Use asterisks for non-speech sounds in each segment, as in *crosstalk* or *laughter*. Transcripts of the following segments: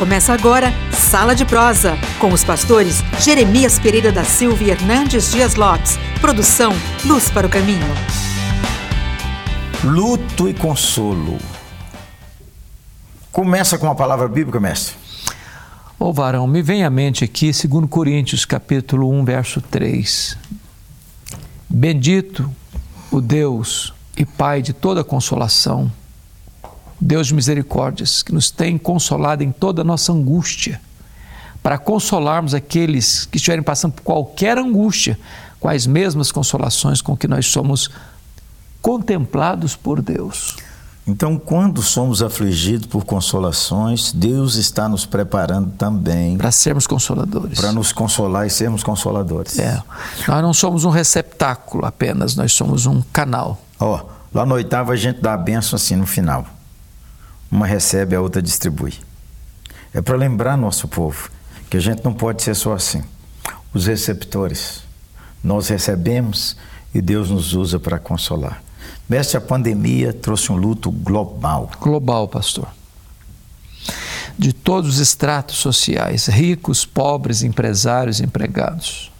Começa agora Sala de Prosa, com os pastores Jeremias Pereira da Silva e Hernandes Dias Lopes. Produção Luz para o Caminho. Luto e consolo. Começa com a palavra bíblica, mestre. Ô oh, varão, me vem à mente aqui, segundo Coríntios, capítulo 1, verso 3. Bendito o Deus e Pai de toda consolação, Deus de misericórdias, que nos tem consolado em toda a nossa angústia, para consolarmos aqueles que estiverem passando por qualquer angústia, com as mesmas consolações com que nós somos contemplados por Deus. Então, quando somos afligidos por consolações, Deus está nos preparando também para sermos consoladores. Para nos consolar e sermos consoladores. É. Nós não somos um receptáculo apenas, nós somos um canal. Ó, oh, lá no oitavo a gente dá a benção assim no final. Uma recebe, a outra distribui. É para lembrar nosso povo que a gente não pode ser só assim. Os receptores. Nós recebemos e Deus nos usa para consolar. Mestre, a pandemia trouxe um luto global. Global, pastor. De todos os estratos sociais, ricos, pobres, empresários, empregados.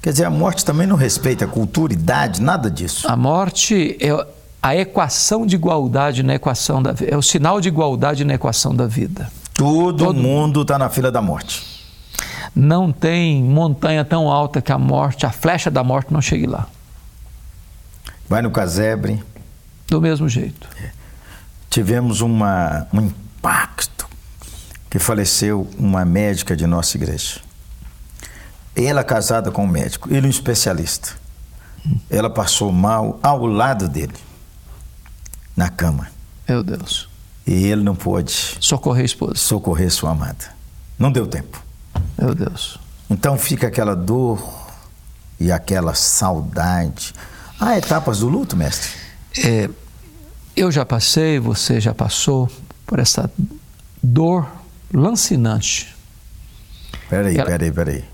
Quer dizer, a morte também não respeita cultura, idade, nada disso. A morte é a equação de igualdade na equação da vida. É o sinal de igualdade na equação da vida. Todo, Todo mundo está na fila da morte. Não tem montanha tão alta que a morte, a flecha da morte não chegue lá. Vai no casebre. Do mesmo jeito. É. Tivemos uma, um impacto que faleceu uma médica de nossa igreja. Ela casada com um médico, ele um especialista. Ela passou mal ao lado dele na cama. Meu Deus. E ele não pôde socorrer a esposa. Socorrer sua amada. Não deu tempo. Meu Deus. Então fica aquela dor e aquela saudade. Há etapas do luto, mestre? É, eu já passei, você já passou por essa dor lancinante. Peraí, Ela... peraí, peraí.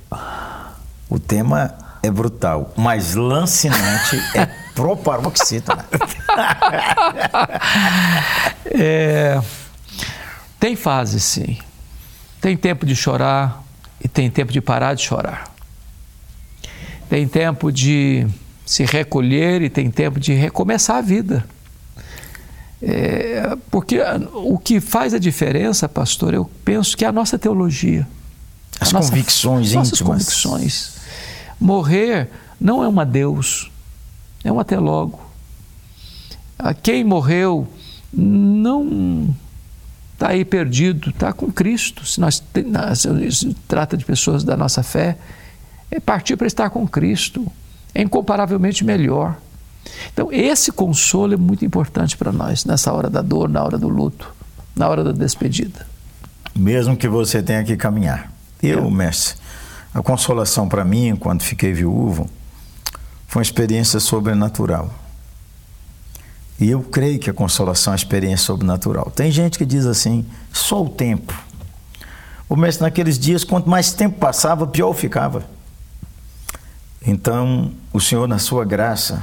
O tema é brutal, mas lancinante é *laughs* proparoxítona. *laughs* é, tem fase, sim. Tem tempo de chorar e tem tempo de parar de chorar. Tem tempo de se recolher e tem tempo de recomeçar a vida. É, porque o que faz a diferença, pastor, eu penso que é a nossa teologia. As convicções nossa, íntimas. Nossas convicções. Morrer não é uma Deus, é um até logo. Quem morreu não está aí perdido, está com Cristo. Se nós se trata de pessoas da nossa fé, é partir para estar com Cristo. É incomparavelmente melhor. Então, esse consolo é muito importante para nós nessa hora da dor, na hora do luto, na hora da despedida. Mesmo que você tenha que caminhar. Eu, é. mestre, a consolação para mim, quando fiquei viúvo, uma experiência sobrenatural. E eu creio que a consolação é uma experiência sobrenatural. Tem gente que diz assim, só o tempo. O mestre, naqueles dias, quanto mais tempo passava, pior ficava. Então, o Senhor, na sua graça,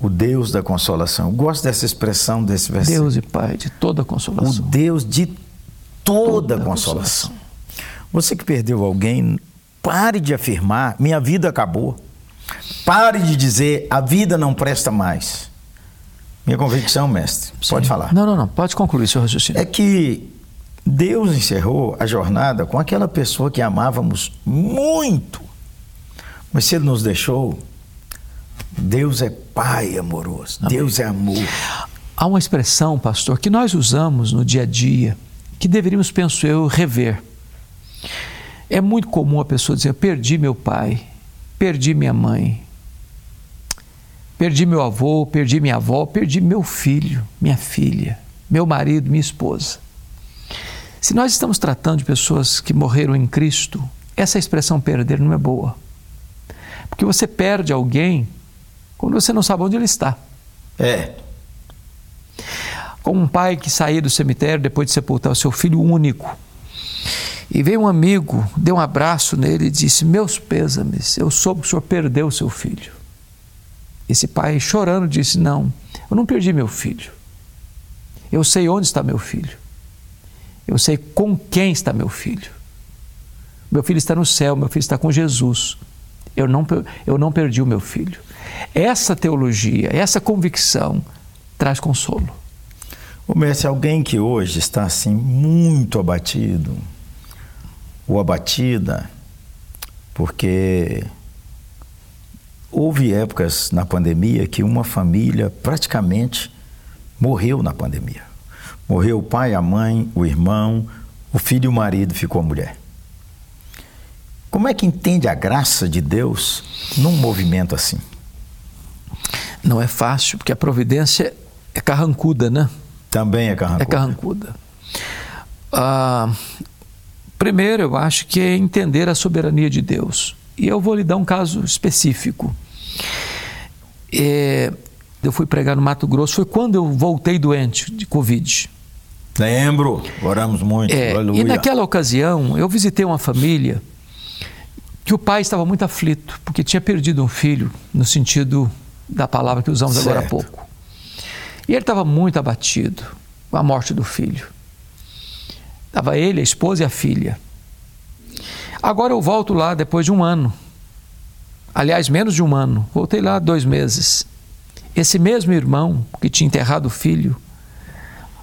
o Deus da consolação. Eu gosto dessa expressão desse versículo. Deus e Pai de toda consolação. O Deus de toda, toda consolação. consolação. Você que perdeu alguém, pare de afirmar: minha vida acabou. Pare de dizer a vida não presta mais. Minha convicção, mestre, Sim. pode falar. Não, não, não, pode concluir seu raciocínio. É que Deus encerrou a jornada com aquela pessoa que amávamos muito. Mas se ele nos deixou, Deus é Pai amoroso, Amém. Deus é amor. Há uma expressão, pastor, que nós usamos no dia a dia, que deveríamos, penso eu, rever. É muito comum a pessoa dizer: perdi meu pai, perdi minha mãe, perdi meu avô, perdi minha avó, perdi meu filho, minha filha, meu marido, minha esposa. Se nós estamos tratando de pessoas que morreram em Cristo, essa expressão perder não é boa. Porque você perde alguém quando você não sabe onde ele está. É. Como um pai que saía do cemitério depois de sepultar o seu filho único e veio um amigo, deu um abraço nele e disse: Meus pêsames, eu soube que o senhor perdeu seu filho. Esse pai, chorando, disse: Não, eu não perdi meu filho. Eu sei onde está meu filho. Eu sei com quem está meu filho. Meu filho está no céu, meu filho está com Jesus. Eu não, eu não perdi o meu filho. Essa teologia, essa convicção traz consolo. O mestre, alguém que hoje está assim muito abatido ou abatida, porque houve épocas na pandemia que uma família praticamente morreu na pandemia. Morreu o pai, a mãe, o irmão, o filho e o marido, ficou a mulher. Como é que entende a graça de Deus num movimento assim? Não é fácil, porque a providência é carrancuda, né? Também é carrancuda. É carrancuda. Ah, primeiro, eu acho que é entender a soberania de Deus. E eu vou lhe dar um caso específico. É, eu fui pregar no Mato Grosso, foi quando eu voltei doente de Covid. Lembro, oramos muito. É, e naquela ocasião, eu visitei uma família que o pai estava muito aflito, porque tinha perdido um filho, no sentido da palavra que usamos certo. agora há pouco. E ele estava muito abatido com a morte do filho. Estava ele, a esposa e a filha. Agora eu volto lá depois de um ano. Aliás, menos de um ano. Voltei lá dois meses. Esse mesmo irmão que tinha enterrado o filho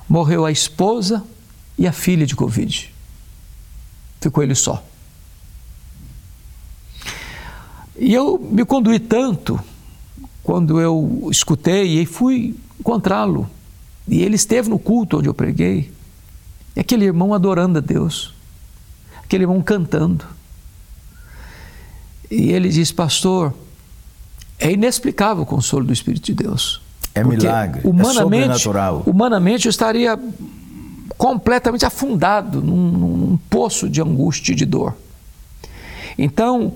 morreu a esposa e a filha de Covid. Ficou ele só. E eu me conduí tanto quando eu escutei e fui encontrá-lo. E ele esteve no culto onde eu preguei. E aquele irmão adorando a Deus. Aquele irmão cantando. E ele diz, pastor, é inexplicável o consolo do Espírito de Deus. É milagre, é humanamente, é sobrenatural. Humanamente eu estaria completamente afundado num, num poço de angústia e de dor. Então,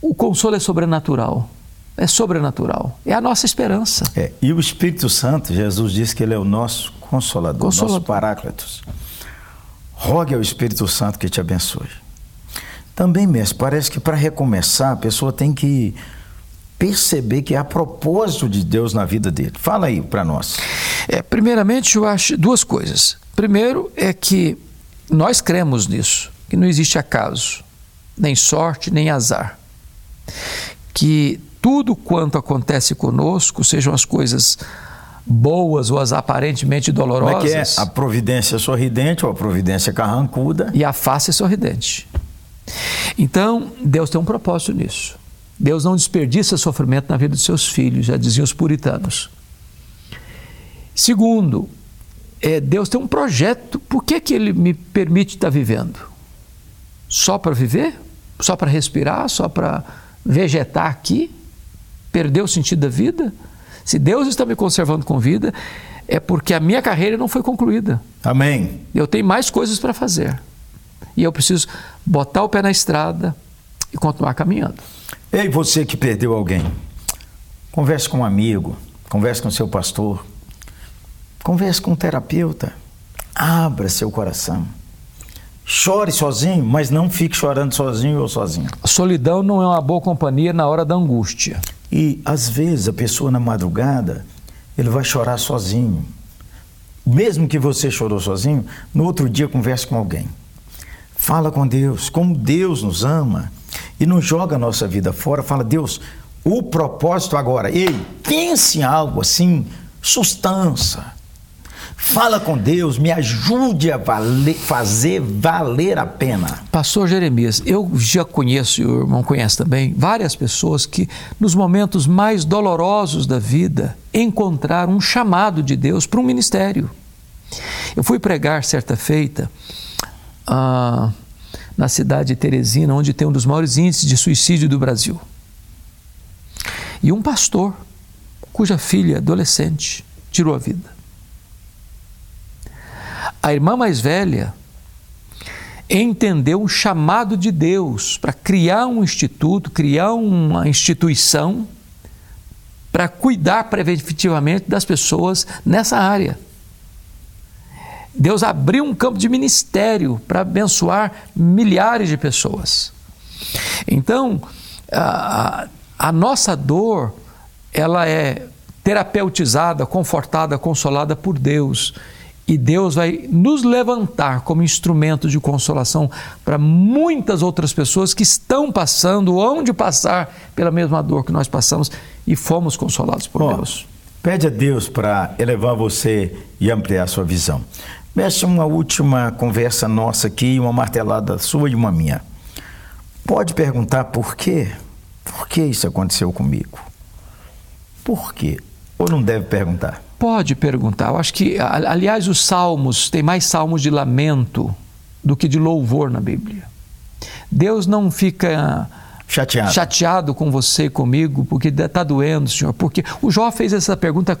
o consolo é sobrenatural. É sobrenatural. É a nossa esperança. É, e o Espírito Santo, Jesus disse que ele é o nosso consolador, consolador. nosso paráclitos. Rogue ao Espírito Santo que te abençoe. Também, mestre, parece que para recomeçar a pessoa tem que perceber que há propósito de Deus na vida dele. Fala aí para nós. É, primeiramente, eu acho duas coisas. Primeiro é que nós cremos nisso, que não existe acaso, nem sorte, nem azar. Que tudo quanto acontece conosco, sejam as coisas boas ou as aparentemente dolorosas. Como é que é? A providência sorridente ou a providência carrancuda. E a face sorridente. Então, Deus tem um propósito nisso. Deus não desperdiça sofrimento na vida dos seus filhos, já diziam os puritanos. Segundo, é, Deus tem um projeto. Por que, que Ele me permite estar vivendo? Só para viver? Só para respirar? Só para vegetar aqui? Perder o sentido da vida? Se Deus está me conservando com vida, é porque a minha carreira não foi concluída. Amém. Eu tenho mais coisas para fazer. E eu preciso botar o pé na estrada e continuar caminhando. Ei, você que perdeu alguém, converse com um amigo, converse com seu pastor, converse com um terapeuta, abra seu coração. Chore sozinho, mas não fique chorando sozinho ou sozinha. A solidão não é uma boa companhia na hora da angústia. E às vezes a pessoa na madrugada, ele vai chorar sozinho. Mesmo que você chorou sozinho, no outro dia converse com alguém. Fala com Deus, como Deus nos ama e não joga a nossa vida fora, fala, Deus, o propósito agora, ei, pense em algo assim, sustância. Fala com Deus, me ajude a valer, fazer valer a pena. Pastor Jeremias, eu já conheço, e o irmão conhece também, várias pessoas que, nos momentos mais dolorosos da vida, encontraram um chamado de Deus para um ministério. Eu fui pregar certa feita. Uh, na cidade de Teresina, onde tem um dos maiores índices de suicídio do Brasil. E um pastor, cuja filha, adolescente, tirou a vida. A irmã mais velha entendeu um chamado de Deus para criar um instituto, criar uma instituição para cuidar preventivamente das pessoas nessa área. Deus abriu um campo de ministério para abençoar milhares de pessoas. Então, a, a nossa dor, ela é terapeutizada, confortada, consolada por Deus. E Deus vai nos levantar como instrumento de consolação para muitas outras pessoas que estão passando ou hão de passar pela mesma dor que nós passamos e fomos consolados por Deus. Pede a Deus para elevar você e ampliar sua visão. Mexe uma última conversa nossa aqui, uma martelada sua e uma minha. Pode perguntar por quê? Por que isso aconteceu comigo? Por quê? Ou não deve perguntar? Pode perguntar. Eu acho que, aliás, os salmos, tem mais salmos de lamento do que de louvor na Bíblia. Deus não fica chateado, chateado com você e comigo porque está doendo, Senhor. Porque o Jó fez essa pergunta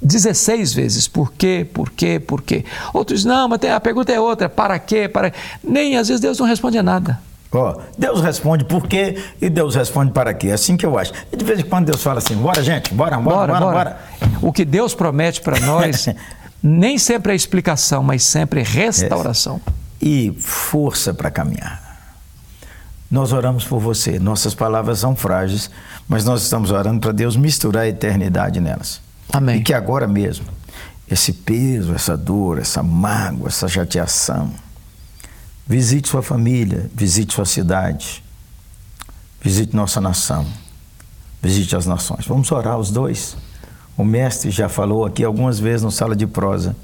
16 vezes. Por quê? Por quê? Por quê? Outros, não, mas a pergunta é outra. Para quê? Para... Nem, às vezes, Deus não responde a nada. Ó, Deus responde por quê e Deus responde para quê. É assim que eu acho. E de vez em quando Deus fala assim: bora, gente, bora, bora, bora. bora, bora. O que Deus promete para nós *laughs* nem sempre é explicação, mas sempre é restauração. É. E força para caminhar. Nós oramos por você. Nossas palavras são frágeis, mas nós estamos orando para Deus misturar a eternidade nelas. Amém. E que agora mesmo, esse peso, essa dor, essa mágoa, essa chateação, Visite sua família, visite sua cidade, visite nossa nação, visite as nações. Vamos orar os dois. O mestre já falou aqui algumas vezes no sala de prosa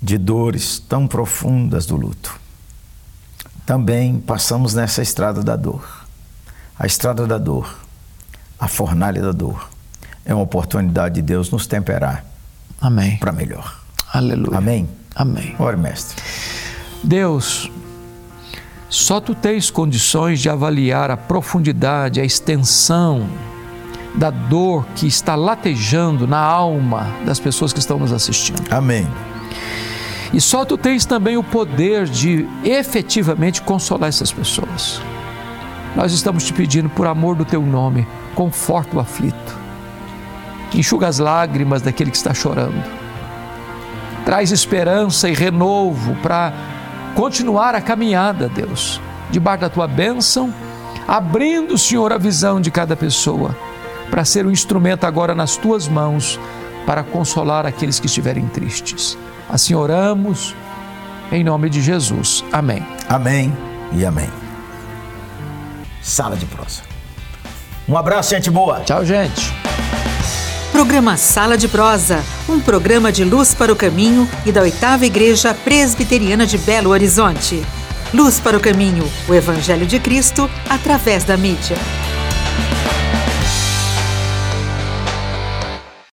de dores tão profundas do luto. Também passamos nessa estrada da dor. A estrada da dor, a fornalha da dor, é uma oportunidade de Deus nos temperar. Amém. Para melhor. Aleluia. Amém. Amém. Ore, mestre. Deus, só tu tens condições de avaliar a profundidade, a extensão da dor que está latejando na alma das pessoas que estão nos assistindo. Amém. E só tu tens também o poder de efetivamente consolar essas pessoas. Nós estamos te pedindo, por amor do teu nome, conforta o aflito. Enxuga as lágrimas daquele que está chorando. Traz esperança e renovo para continuar a caminhada, Deus, debaixo da tua bênção, abrindo, Senhor, a visão de cada pessoa, para ser um instrumento agora nas tuas mãos, para consolar aqueles que estiverem tristes. Assim oramos, em nome de Jesus. Amém. Amém e amém. Sala de prosa. Um abraço, gente boa. Tchau, gente. Programa Sala de Prosa, um programa de luz para o caminho e da oitava Igreja Presbiteriana de Belo Horizonte. Luz para o caminho, o Evangelho de Cristo através da mídia.